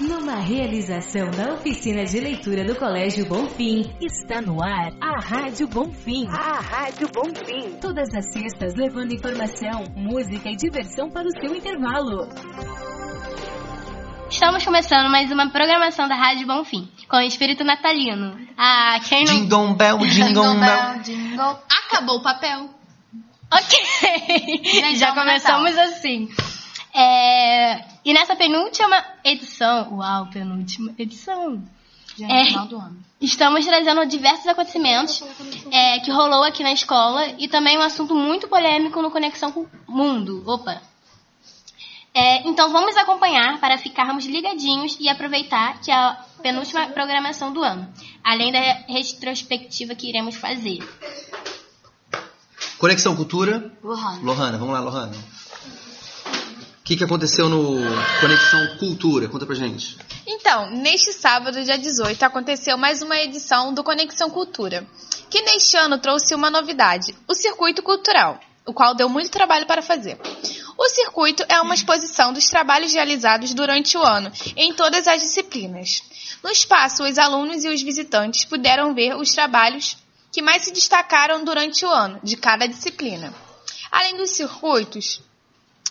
Numa realização da oficina de leitura do Colégio Bonfim, está no ar a Rádio Bonfim. A Rádio Bonfim. Todas as sextas levando informação, música e diversão para o seu intervalo. Estamos começando mais uma programação da Rádio Bonfim, com o espírito natalino. Ah, quem não... Jingle bell, jingle bell. jingle. Acabou o papel. Ok, Gente, já começamos assim. É, E nessa penúltima edição, uau, penúltima edição, É. final do ano. estamos trazendo diversos acontecimentos é, que rolou aqui na escola e também um assunto muito polêmico no Conexão com o Mundo. Opa! É, então vamos acompanhar para ficarmos ligadinhos e aproveitar que é a penúltima programação do ano, além da retrospectiva que iremos fazer. Conexão Cultura. Lohana. Lohana, vamos lá, Lohana. Que, que aconteceu no Conexão Cultura? Conta pra gente. Então, neste sábado, dia 18, aconteceu mais uma edição do Conexão Cultura, que neste ano trouxe uma novidade, o Circuito Cultural, o qual deu muito trabalho para fazer. O circuito é uma exposição dos trabalhos realizados durante o ano, em todas as disciplinas. No espaço, os alunos e os visitantes puderam ver os trabalhos que mais se destacaram durante o ano, de cada disciplina. Além dos circuitos,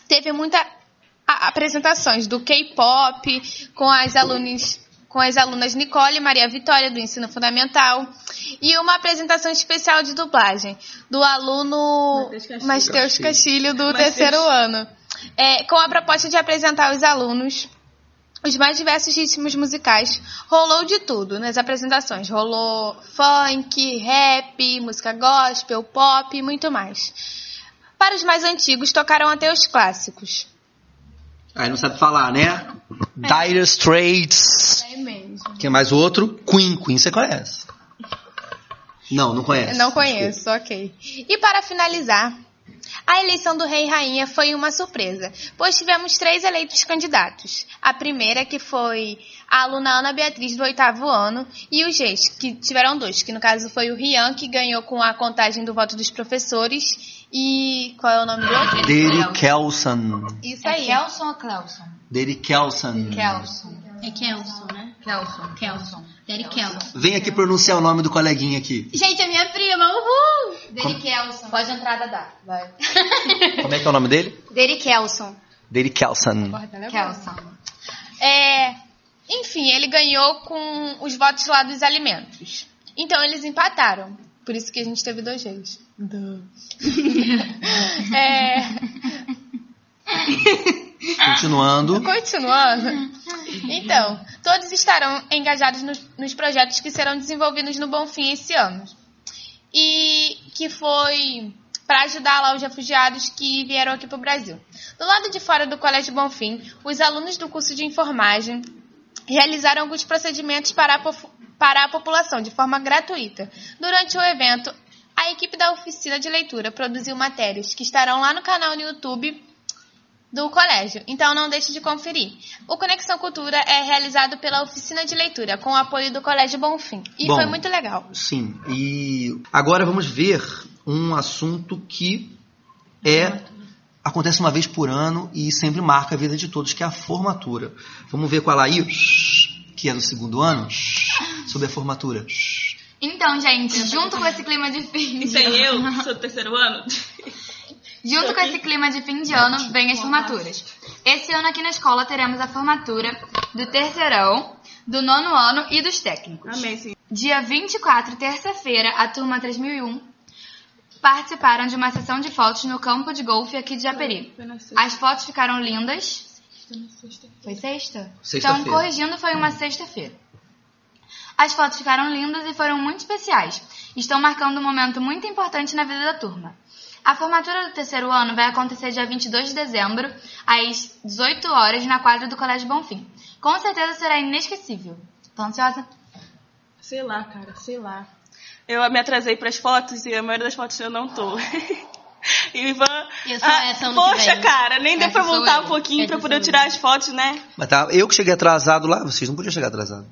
teve muitas apresentações do K-pop com as alunas com as alunas Nicole e Maria Vitória do ensino fundamental e uma apresentação especial de dublagem do aluno Matheus Castilho do terceiro ano, É, com a proposta de apresentar aos alunos os mais diversos ritmos musicais. Rolou de tudo nas apresentações. Rolou funk, rap, música gospel, pop e muito mais. Para os mais antigos, tocaram até os clássicos. Aí não sabe falar, né? Dire Straits. É mesmo. Quem mais o outro? Queen. Queen você conhece? Não, não conhece. Não conheço, ok. E para finalizar, a eleição do rei e rainha foi uma surpresa, pois tivemos três eleitos candidatos. A primeira, que foi a aluna Ana Beatriz, do oitavo ano, e os reis, que tiveram dois, que no caso foi o Rian, que ganhou com a contagem do voto dos professores, e qual é o nome do outro? Deri Kelson. Isso É aí. Kelson ou Clelson? Deri Kelson. Kelson. É Kelson, né? Kelson. Kelson. Derek Kelson. Vem aqui pronunciar o nome do coleguinha aqui. Gente, é minha prima, uhul! Deri Kelson. Pode entrar, Dadá. Vai. Como é que é o nome dele? Deri Kelson. Deri Kelson. Kelson. É, enfim, ele ganhou com os votos lá dos alimentos. Então eles empataram. Por isso que a gente teve dois reis. é, Continuando. continuando. Então, todos estarão engajados nos, nos projetos que serão desenvolvidos no Bonfim esse ano. E que foi para ajudar lá os refugiados que vieram aqui para o Brasil. Do lado de fora do Colégio Bonfim, os alunos do curso de enfermagem realizaram alguns procedimentos para a, para a população de forma gratuita. Durante o evento, a equipe da oficina de leitura produziu matérias que estarão lá no canal no YouTube do colégio, então não deixe de conferir. O Conexão Cultura é realizado pela oficina de leitura, com o apoio do Colégio Bonfim. E Bom. foi muito legal. Sim. E agora vamos ver um assunto que é acontece uma vez por ano e sempre marca a vida de todos, que é a formatura. Vamos ver com a Laís, que é do segundo ano, sobre a formatura. Então, gente, junto com esse clima de fim de Tem ano, eu, que sou do terceiro ano. junto com esse clima de fim de ano, vem as formaturas. Esse ano aqui na escola teremos a formatura do terceirão, do nono ano e dos técnicos. Amém, sim. Dia 24, terça-feira, a turma 3001 participaram de uma sessão de fotos no campo de golfe aqui de Japeri. As fotos ficaram lindas. Foi sexta? Sexta-feira. Então, corrigindo, foi uma sexta-feira. As fotos ficaram lindas e foram muito especiais. Estão marcando um momento muito importante na vida da turma. A formatura do terceiro ano vai acontecer dia 22 de dezembro, às 18 horas, na quadra do Colégio Bonfim. Com certeza será inesquecível. Tô ansiosa? Sei lá, cara, sei lá. Eu me atrasei pras fotos e a maioria das fotos eu não tô. E o Ivan. Eu sou Ah, Poxa, vem. cara, nem deu Essa pra sou voltar um pouquinho Essa pra poder tirar as fotos, né? Mas tá, eu que cheguei atrasado lá, vocês não podiam chegar atrasado.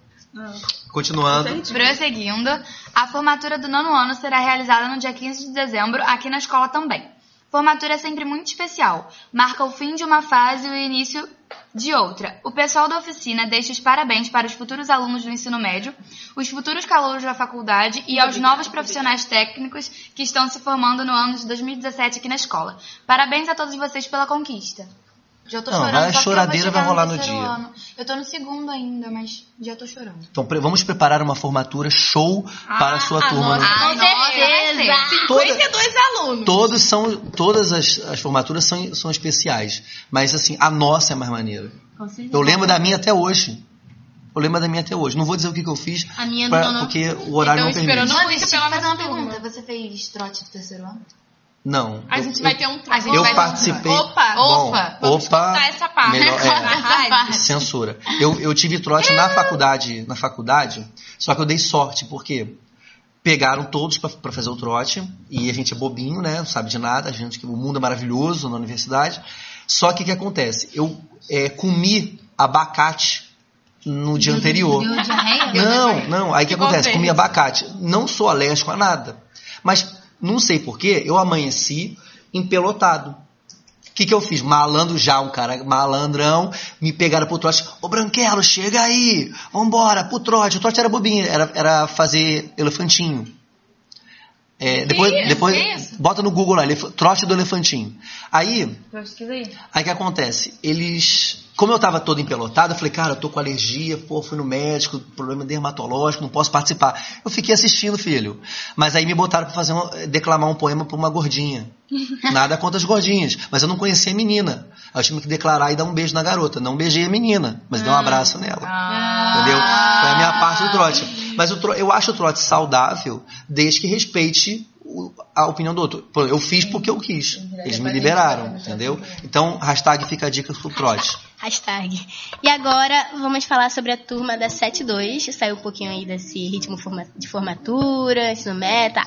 Continuando. Prosseguindo, a formatura do nono ano será realizada no dia 15 de dezembro aqui na escola também. Formatura é sempre muito especial, marca o fim de uma fase e o início De outra, o pessoal da oficina deixa os parabéns para os futuros alunos do ensino médio, os futuros calouros da faculdade e aos novos profissionais técnicos que estão se formando no ano de 2017 aqui na escola. Parabéns a todos vocês pela conquista. Já tô Não, chorando, vai, a choradeira vai rolar no no dia. ano. Eu tô no segundo ainda, mas já tô chorando. Então pre- vamos preparar uma formatura show para a sua turma. nossa, no- Com certeza! Toda- 52 alunos. todos são, todas as, as formaturas são, são especiais, mas assim a nossa é mais maneira. Com certeza. Eu lembro da minha até hoje. Eu lembro da minha até hoje. Não vou dizer o que, que eu fiz, A minha pra- não, não. porque o horário Então, não permite. esperando- Não, deixa eu fazer uma pergunta. Você fez trote do terceiro ano? Não. A eu- gente eu- vai ter um A gente Eu vai participei. Opa, Bom, opa, vamos opa, essa parte. melhor- é. Essa parte. Censura. Eu, eu tive trote na faculdade, na faculdade, só que eu dei sorte, porque pegaram todos pra pra fazer o trote, e a gente é bobinho, né? Não sabe de nada, a gente, o mundo é maravilhoso na universidade. Só que o que acontece? Eu é, comi abacate no dia anterior. Não, não. Aí o que acontece? Comi abacate. Não sou alérgico a nada. Mas não sei porquê, eu amanheci empelotado. O que, que eu fiz? Malandro já, um cara malandrão, me pegaram pro trote. Ô Branquelo, chega aí! Vambora, pro trote. O trote era bobinho, era, era fazer elefantinho. É, depois, isso? depois Que isso? bota no Google lá, trote do elefantinho. Aí, aí. Que acontece? Eles. Como eu tava todo empelotado, eu falei, cara, eu tô com alergia, pô, fui no médico, problema dermatológico, não posso participar. Eu fiquei assistindo, filho. Mas aí me botaram pra fazer um, declamar um poema pra uma gordinha. Nada contra as gordinhas, mas eu não conhecia a menina. Aí eu tive que declarar e dar um beijo na garota. Não beijei a menina, mas dei um abraço nela. Entendeu? Foi a minha parte do trote. Mas tro- eu acho o trote saudável desde que respeite o- a opinião do outro. Eu fiz porque eu quis. Eles me liberaram, entendeu? Então, hashtag fica a dica pro trote. Hashtag. E agora vamos falar sobre a turma da 72. Saiu um pouquinho aí desse ritmo de formatura, ensino meta.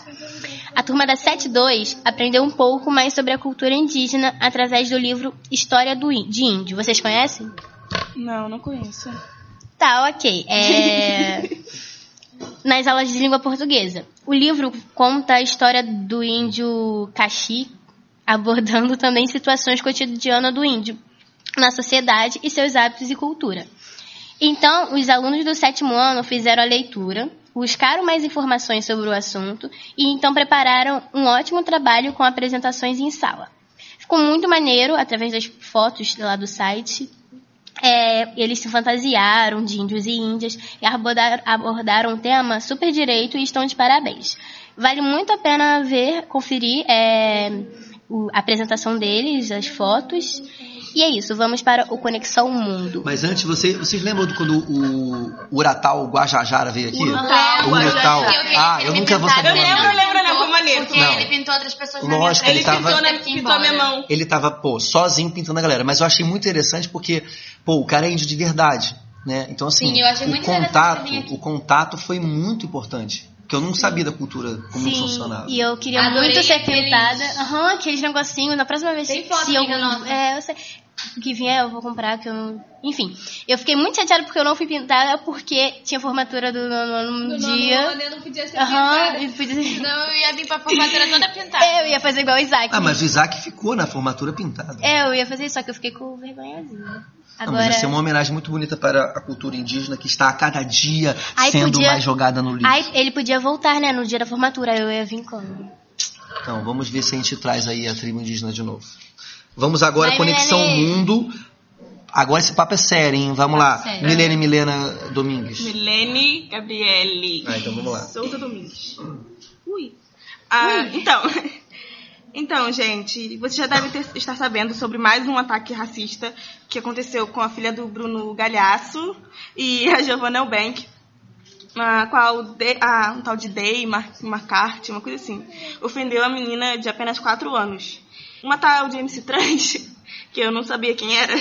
A turma da 72 aprendeu um pouco mais sobre a cultura indígena através do livro História do de Índio. Vocês conhecem? Não, não conheço. Tá, ok. É... Nas aulas de língua portuguesa. O livro conta a história do índio Caxi, abordando também situações cotidianas do índio na sociedade e seus hábitos e cultura. Então, os alunos do sétimo ano fizeram a leitura, buscaram mais informações sobre o assunto e então prepararam um ótimo trabalho com apresentações em sala. Ficou muito maneiro, através das fotos lá do site, é, eles se fantasiaram de índios e índias e abordaram, abordaram um tema super direito e estão de parabéns. Vale muito a pena ver, conferir é, o- a apresentação deles, as fotos. E é isso, vamos para o Conexão Mundo. Mas antes, você, vocês lembram de quando o Uratal Guajajara veio aqui? O. Urutau. Ah, eu nunca vou saber Eu lembro, eu lembro, eu lembro, foi maneiro. Porque Não. ele pintou outras pessoas Lógico, na ele minha tava- frente, Pintou, teve na, que ir pintou a minha mão. Ele tava, pô, sozinho pintando a galera. Mas eu achei muito interessante porque, pô, o cara é índio de verdade, né? Então, assim, Sim, eu achei o muito interessante contato, o contato foi muito importante. Porque eu não sabia da cultura, como Sim, funcionava. e eu queria Adorei muito ser aqueles- pintada. Aham, aqueles negocinhos. Na próxima vez Tem foto, se eu, é, eu sei, que vier, eu vou comprar. Que eu não... Enfim, eu fiquei muito chateada porque eu não fui pintada porque tinha formatura do nono ano no dia. eu não podia ser Aham, pintada. podia... Senão eu ia vir pra formatura toda pintada. É, eu ia fazer igual o Isaac. Ah, mas o Isaac ficou na formatura pintada. É, eu ia fazer isso, só que eu fiquei com vergonhazinha. Não, Agora, mas isso é uma homenagem muito bonita para a cultura indígena que está a cada dia Ai, sendo podia- mais jogada no lixo. Ai, ele podia voltar, né, no dia da formatura, eu ia vir quando? Então, vamos ver se a gente traz aí a tribo indígena de novo. Vamos agora, Vai, Conexão Milene. Mundo. Agora esse papo é sério, hein? Vamos lá. Sério. Milene Milena Domingues. Milene Gabriele. Ah, então vamos lá. Souza Domingues. Ui. Ah, então. Então, gente, você já deve ter- estar sabendo sobre mais um ataque racista que aconteceu com a filha do Bruno Galhaço e a Giovanna Elbank, a qual de, a, um tal de Day Mar, McCarthy, uma coisa assim, ofendeu a menina de apenas 4 anos. Uma tal de MC Trans, que eu não sabia quem era,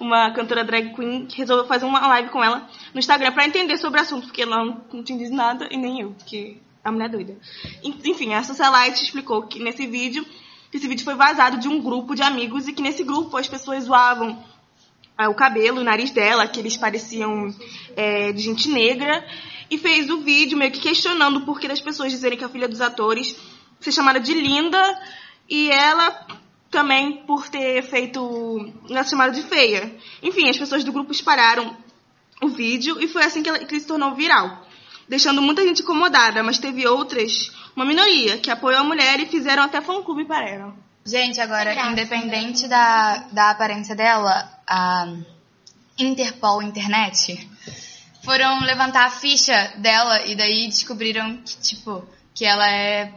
uma cantora drag queen, que resolveu fazer uma live com ela no Instagram pra entender sobre o assunto, porque ela não, não tinha dito nada e nem eu, porque a mulher é doida. Enfim, a Socialite explicou que nesse vídeo, que esse vídeo foi vazado de um grupo de amigos e que nesse grupo as pessoas zoavam ah, o cabelo, o nariz dela, que eles pareciam é, de gente negra, e fez o vídeo meio que questionando o porquê das pessoas dizerem que a filha dos atores ser chamada de linda e ela também por ter feito na chamada de feia. Enfim, as pessoas do grupo espalharam o vídeo e foi assim que, ela, que ele se tornou viral, deixando muita gente incomodada, mas teve outras, uma minoria, que apoiou a mulher e fizeram até fã-clube para ela. Gente, agora, independente da, da aparência dela, a Interpol Internet foram levantar a ficha dela e daí descobriram que, tipo, que ela é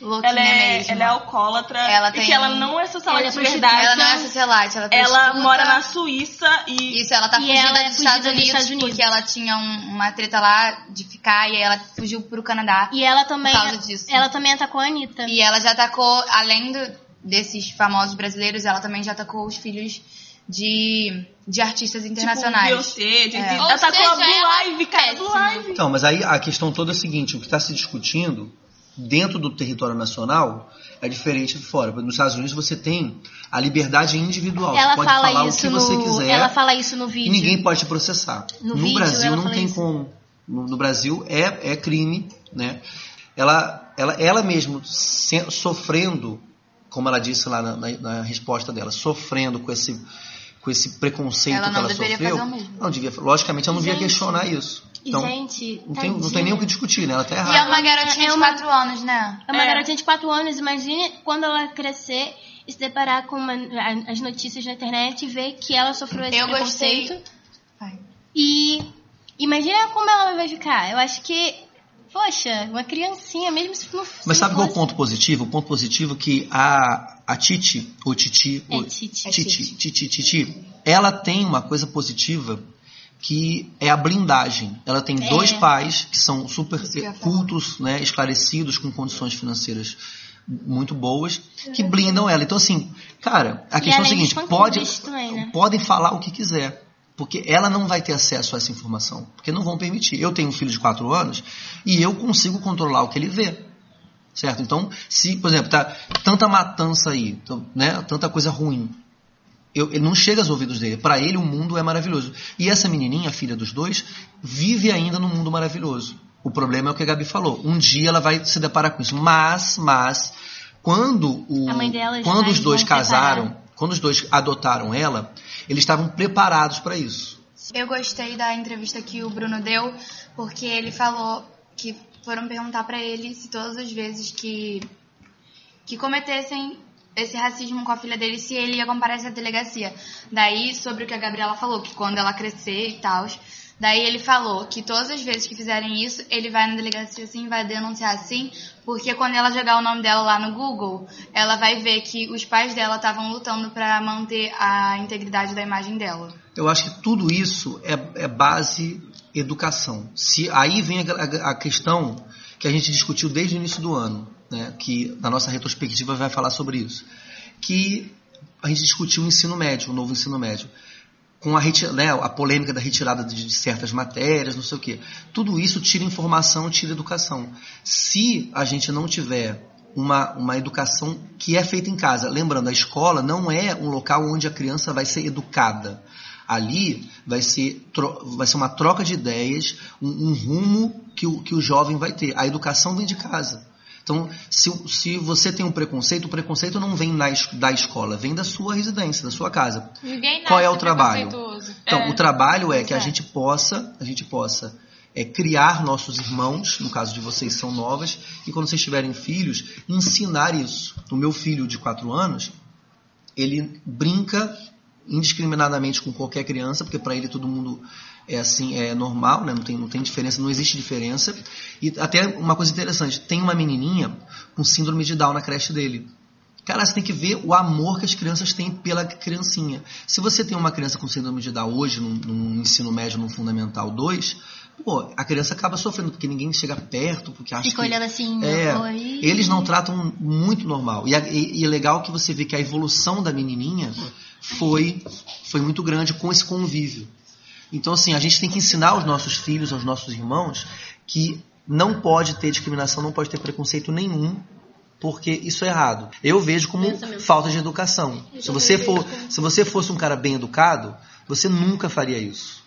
louquinha Ela é, mesmo. ela é alcoólatra Ela e tem- que ela não é socialite Ela é de verdade. Ela não é socialite, ela, é Ela mora na Suíça e Isso, ela tá E fugida, ela é dos, fugida Estados dos Unidos, Estados Unidos. porque ela tinha um- uma treta lá de ficar e aí ela fugiu pro Canadá. E ela também, Por causa disso. ela também atacou a Anitta. E ela já atacou, além do- desses famosos brasileiros, ela também já atacou os filhos de, de artistas internacionais. Tipo, Beyoncé, Jay-Z. É. Ela Ou tá com a seja, Blue ela Ivy, cara. Blue. Ivy. Então, mas aí a questão toda é a seguinte: o que está se discutindo dentro do território nacional é diferente de fora. Nos Estados Unidos você tem a liberdade individual. Ela você pode fala falar o que você no, quiser ela fala isso no e vídeo. ninguém pode te processar. No No, Brasil não tem isso. como. No, no Brasil é, é crime, né? Ela, ela, ela mesmo se- sofrendo, como ela disse lá na, na- na resposta dela, sofrendo com esse, com esse preconceito Ela que ela sofreu. fazer o mesmo. Não devia, logicamente ela não devia questionar isso. E, Então, gente, não tem, não tem nem o que discutir, né? Ela tá E errada. é uma garotinha É de uma- 4 anos, né? É uma É. garotinha de 4 anos, imagine quando ela crescer e se deparar com uma- as notícias na internet e ver que ela sofreu esse Eu gostei. preconceito. Ai. E imagina como ela vai ficar. Eu acho que, poxa, uma criancinha, mesmo se não se Mas sabe não qual é o ponto positivo? O ponto positivo é que a, a Titi, ou Titi, É ou- Titi. Titi, Titi, Titi, ela tem uma coisa positiva que é a blindagem. Ela tem É. dois pais que são super cultos, né, esclarecidos, com condições financeiras muito boas, que blindam ela. Então, assim, cara, a questão é a dos seguinte, pode, também, né? podem falar o que quiser. Porque ela não vai ter acesso a essa informação. Porque não vão permitir. Eu tenho um filho de 4 anos e eu consigo controlar o que ele vê. Certo? Então, se, por exemplo, tá tanta matança aí, então, né, tanta coisa ruim, eu, ele não chega aos ouvidos dele. Para ele, o mundo é maravilhoso. E essa menininha, filha dos dois, vive ainda num mundo maravilhoso. O problema é o que a Gabi falou. Um dia ela vai se deparar com isso. Mas, mas, quando, o, A mãe dela quando os dois casaram, preparar. quando os dois adotaram ela, eles estavam preparados para isso. Eu gostei da entrevista que o Bruno deu, porque ele falou que foram perguntar pra ele se todas as vezes que que cometessem esse racismo com a filha dele, se ele ia comparecer à delegacia. Daí, sobre o que a Gabriela falou, que quando ela crescer e tal, daí ele falou que todas as vezes que fizerem isso, ele vai na delegacia assim, vai denunciar assim, porque quando ela jogar o nome dela lá no Google, ela vai ver que os pais dela estavam lutando pra manter a integridade da imagem dela. Eu acho que tudo isso é, é base educação. Se aí vem a, a- a questão que a gente discutiu desde o início do ano, né, que na nossa retrospectiva vai falar sobre isso, que a gente discutiu o ensino médio, o novo ensino médio, com a, né, a polêmica da retirada de, de certas matérias, não sei o quê. Tudo isso tira informação, tira educação. Se a gente não tiver uma, uma educação que é feita em casa, lembrando, a escola não é um local onde a criança vai ser educada. Ali vai ser, vai ser uma troca de ideias, um, um rumo que o, que o jovem vai ter. A educação vem de casa. Então, se, se você tem um preconceito, o preconceito não vem na, da escola, vem da sua residência, da sua casa. Ninguém Qual é o trabalho? Então, É. o trabalho é que a é. gente possa, a gente possa é, criar nossos irmãos, no caso de vocês são novas, e quando vocês tiverem filhos, ensinar isso. O meu filho de 4 anos, ele brinca indiscriminadamente com qualquer criança, porque para ele todo mundo é assim, é normal, né? não, tem, não tem diferença, não existe diferença. E até uma coisa interessante, tem uma menininha com síndrome de Down na creche dele. Cara, você tem que ver o amor que as crianças têm pela criancinha. Se você tem uma criança com síndrome de Down hoje, num, num ensino médio, no Fundamental 2, pô, a criança acaba sofrendo, porque ninguém chega perto, porque acha Fica que... olhando assim, É, oi. eles não tratam muito normal. E, é- e- e é legal que você vê que a evolução da menininha foi, foi muito grande com esse convívio. Então, assim, a gente tem que ensinar aos nossos filhos, aos nossos irmãos, que não pode ter discriminação, não pode ter preconceito nenhum, porque isso é errado. Eu vejo como falta de educação. Se você, for, se você fosse um cara bem educado, você nunca faria isso.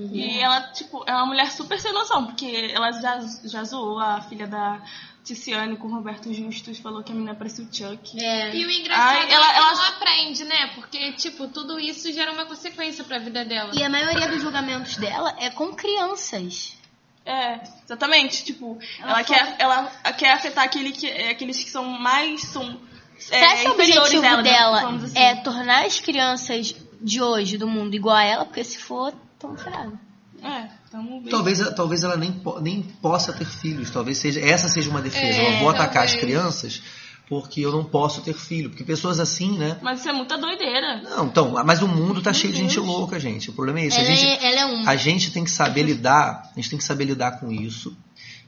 E ela, tipo, é uma mulher super sem noção, porque ela já, já zoou a filha da Ticiane com o Roberto Justus, falou que a menina parecia o Chuck. É. E o engraçado Ai, é ela- que ela- não aprende, né? Porque, tipo, tudo isso gera uma consequência pra vida dela. E a maioria dos julgamentos dela é com crianças. É, exatamente. Tipo, ela, quer, ela quer afetar aquele que, é, aqueles que são mais. São, é, acha que o objetivo dela, né, dela digamos assim. é tornar as crianças de hoje, do mundo, igual a ela? Porque se for, tão ferrado. É, tamo bem. Talvez, talvez ela nem, nem possa ter filhos. Talvez seja essa seja uma defesa. É, eu vou atacar as talvez. crianças porque eu não posso ter filho. Porque pessoas assim, né? Mas isso é muita doideira. Não, então, mas o mundo tá cheio de gente louca, gente. O problema é isso. A Ela, gente, é, ela é uma. a gente tem que saber lidar, a gente tem que saber lidar com isso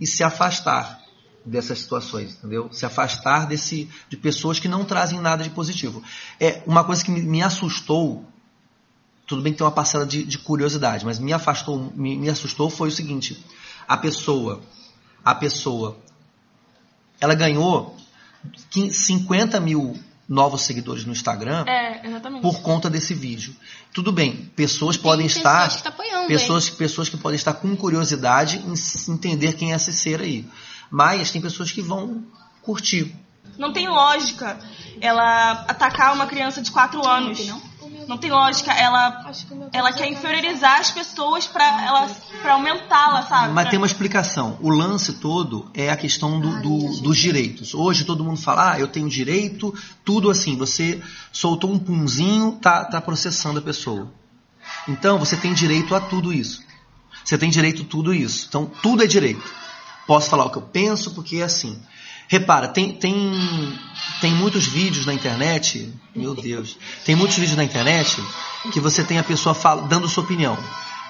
e se afastar dessas situações, entendeu? Se afastar desse de pessoas que não trazem nada de positivo. É uma coisa que me, me assustou. Tudo bem que tem uma parcela de, de curiosidade, mas me afastou, me, me assustou foi o seguinte: a pessoa, a pessoa, ela ganhou 15 50 mil novos seguidores no Instagram É, por conta desse vídeo. Tudo bem, pessoas podem Tem estar pessoas que tá apoiando, pessoas, pessoas que podem estar com curiosidade em entender quem é esse ser aí. Mas tem pessoas que vão curtir. Não tem lógica ela atacar uma criança de 4 anos. Não tem lógica. Ela, ela quer inferiorizar as pessoas pra aumentá-la, sabe? Mas Pra- tem uma explicação. O lance todo é a questão do, do- dos direitos. Hoje todo mundo fala, ah, eu tenho direito, tudo assim. Você soltou um punzinho, tá, tá processando a pessoa. Então você tem direito a tudo isso. Você tem direito a tudo isso. Então tudo é direito. Posso falar o que eu penso porque é assim. Repara, tem, tem, tem muitos vídeos na internet, meu Deus, tem muitos vídeos na internet que você tem a pessoa fala, dando sua opinião.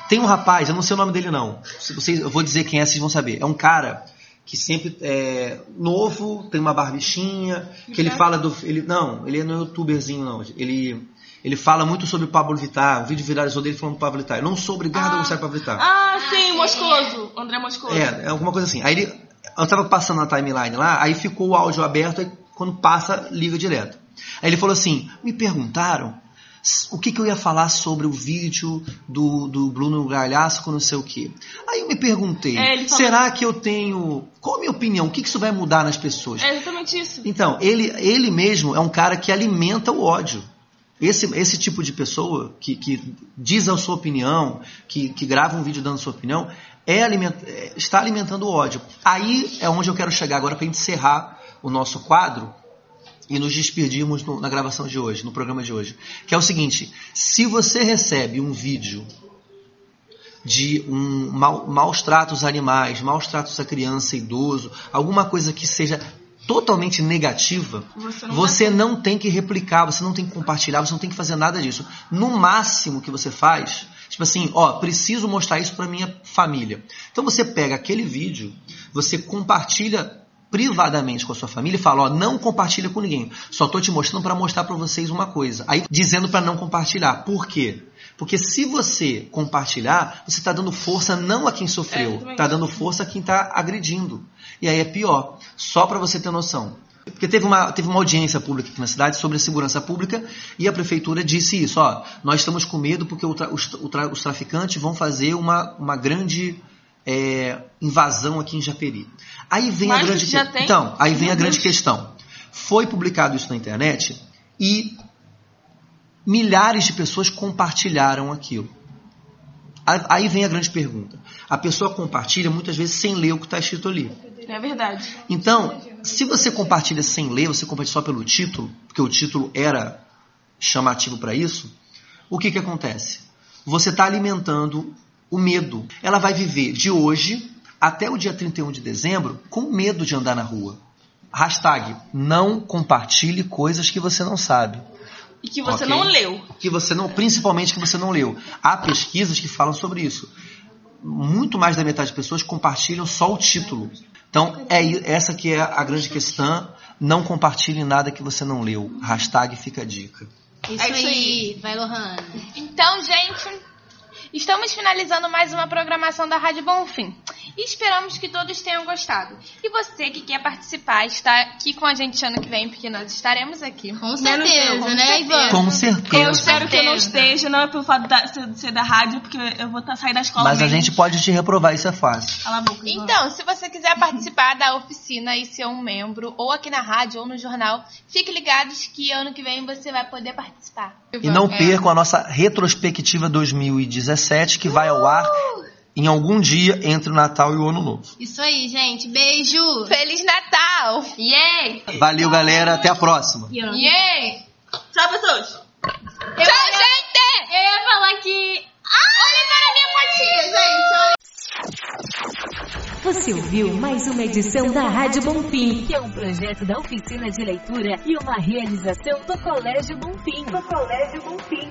Tem um rapaz, eu não sei o nome dele não, vocês, eu vou dizer quem é, vocês vão saber. É um cara que sempre é novo, tem uma barbichinha, que ele fala do. Ele, não, ele não é youtuberzinho, não. Ele, ele fala muito sobre o Pablo Vittar, um vídeo viralizou dele falando do Pablo Vittar. Eu não sou obrigado a gostar de Pablo Vittar. Ah, sim, Moscoso. André Moscoso. É, é alguma coisa assim. Aí ele, eu tava passando na timeline lá, aí ficou o áudio aberto, aí quando passa, liga direto. Aí ele falou assim: me perguntaram o que, que eu ia falar sobre o vídeo do, do Bruno Galhaço com não sei o quê. Aí eu me perguntei: É, será que eu tenho. Qual a minha opinião? O que, que isso vai mudar nas pessoas? É exatamente isso. Então, ele, ele mesmo é um cara que alimenta o ódio. Esse, esse tipo de pessoa que, que diz a sua opinião, que, que grava um vídeo dando sua opinião, é aliment, é- está alimentando o ódio. Aí é onde eu quero chegar agora para encerrar o nosso quadro e nos despedirmos no- na gravação de hoje, no programa de hoje. Que é o seguinte: se você recebe um vídeo de um mau- maus tratos a animais, maus tratos a criança, idoso, alguma coisa que seja totalmente negativa, Você não você não tem que replicar, você não tem que compartilhar, você não tem que fazer nada disso. No máximo que você faz, tipo assim, ó, preciso mostrar isso para minha família. Então você pega aquele vídeo, você compartilha privadamente com a sua família e fala, ó, não compartilha com ninguém. Só tô te mostrando para mostrar para vocês uma coisa. Aí dizendo para não compartilhar. Por quê? Porque se você compartilhar, você está dando força não a quem É, sofreu, exatamente. está dando força a quem está agredindo. E aí é pior. Só para você ter noção. Porque teve uma, teve uma audiência pública aqui na cidade sobre a segurança pública e a prefeitura disse isso. Ó, nós estamos com medo porque tra- os, tra- os traficantes vão fazer uma, uma grande é, invasão aqui em Japeri. Aí vem a Mas grande já que- tem? Então, aí vem a grande questão. Foi publicado isso na internet e milhares de pessoas compartilharam aquilo. Aí- Aí vem a grande pergunta. A pessoa compartilha muitas vezes sem ler o que está escrito ali. É verdade. Então, se você compartilha sem ler, você compartilha só pelo título, porque o título era chamativo para isso, o que, que acontece? Você está alimentando o medo. Ela vai viver de hoje até o dia 31 de dezembro com medo de andar na rua. Hashtag, não compartilhe coisas que você não sabe. E que você Ok. não leu. Que você não, principalmente que você não leu. Há pesquisas que falam sobre isso. Muito mais da metade das pessoas compartilham só o título. Então, é essa que é a grande questão. Não compartilhe nada que você não leu. Hashtag fica a dica. Isso, É isso aí. Vai, Lohana. Então, gente, estamos finalizando mais uma programação da Rádio Bonfim. e esperamos que todos tenham gostado. E você que quer participar, está aqui com a gente ano que vem, porque nós estaremos aqui. Com certeza, com né, certeza. Ivan? Com certeza. Eu espero que eu não certeza. esteja, não é pelo fato de ser da rádio, porque eu vou tá, sair da escola Mas a mesmo. gente pode te reprovar, isso é fácil. Cala a boca, Ivan. Então, se você quiser participar da oficina e ser um membro, ou aqui na rádio ou no jornal, fique ligados que ano que vem você vai poder participar. E não É. percam a nossa retrospectiva 2017, que vai ao ar em algum dia entre o Natal e o Ano Novo. Isso aí, gente. Beijo. Feliz Natal! Yay! Valeu, galera. Até a próxima. Yay! Tchau, pessoas. Eu, Tchau, gente! eu ia falar que... Olhe para a minha fotinha, gente! Você ouviu mais uma edição da Rádio Bonfim, que é um projeto da oficina de leitura e uma realização do Colégio Bonfim. Do Colégio Bonfim.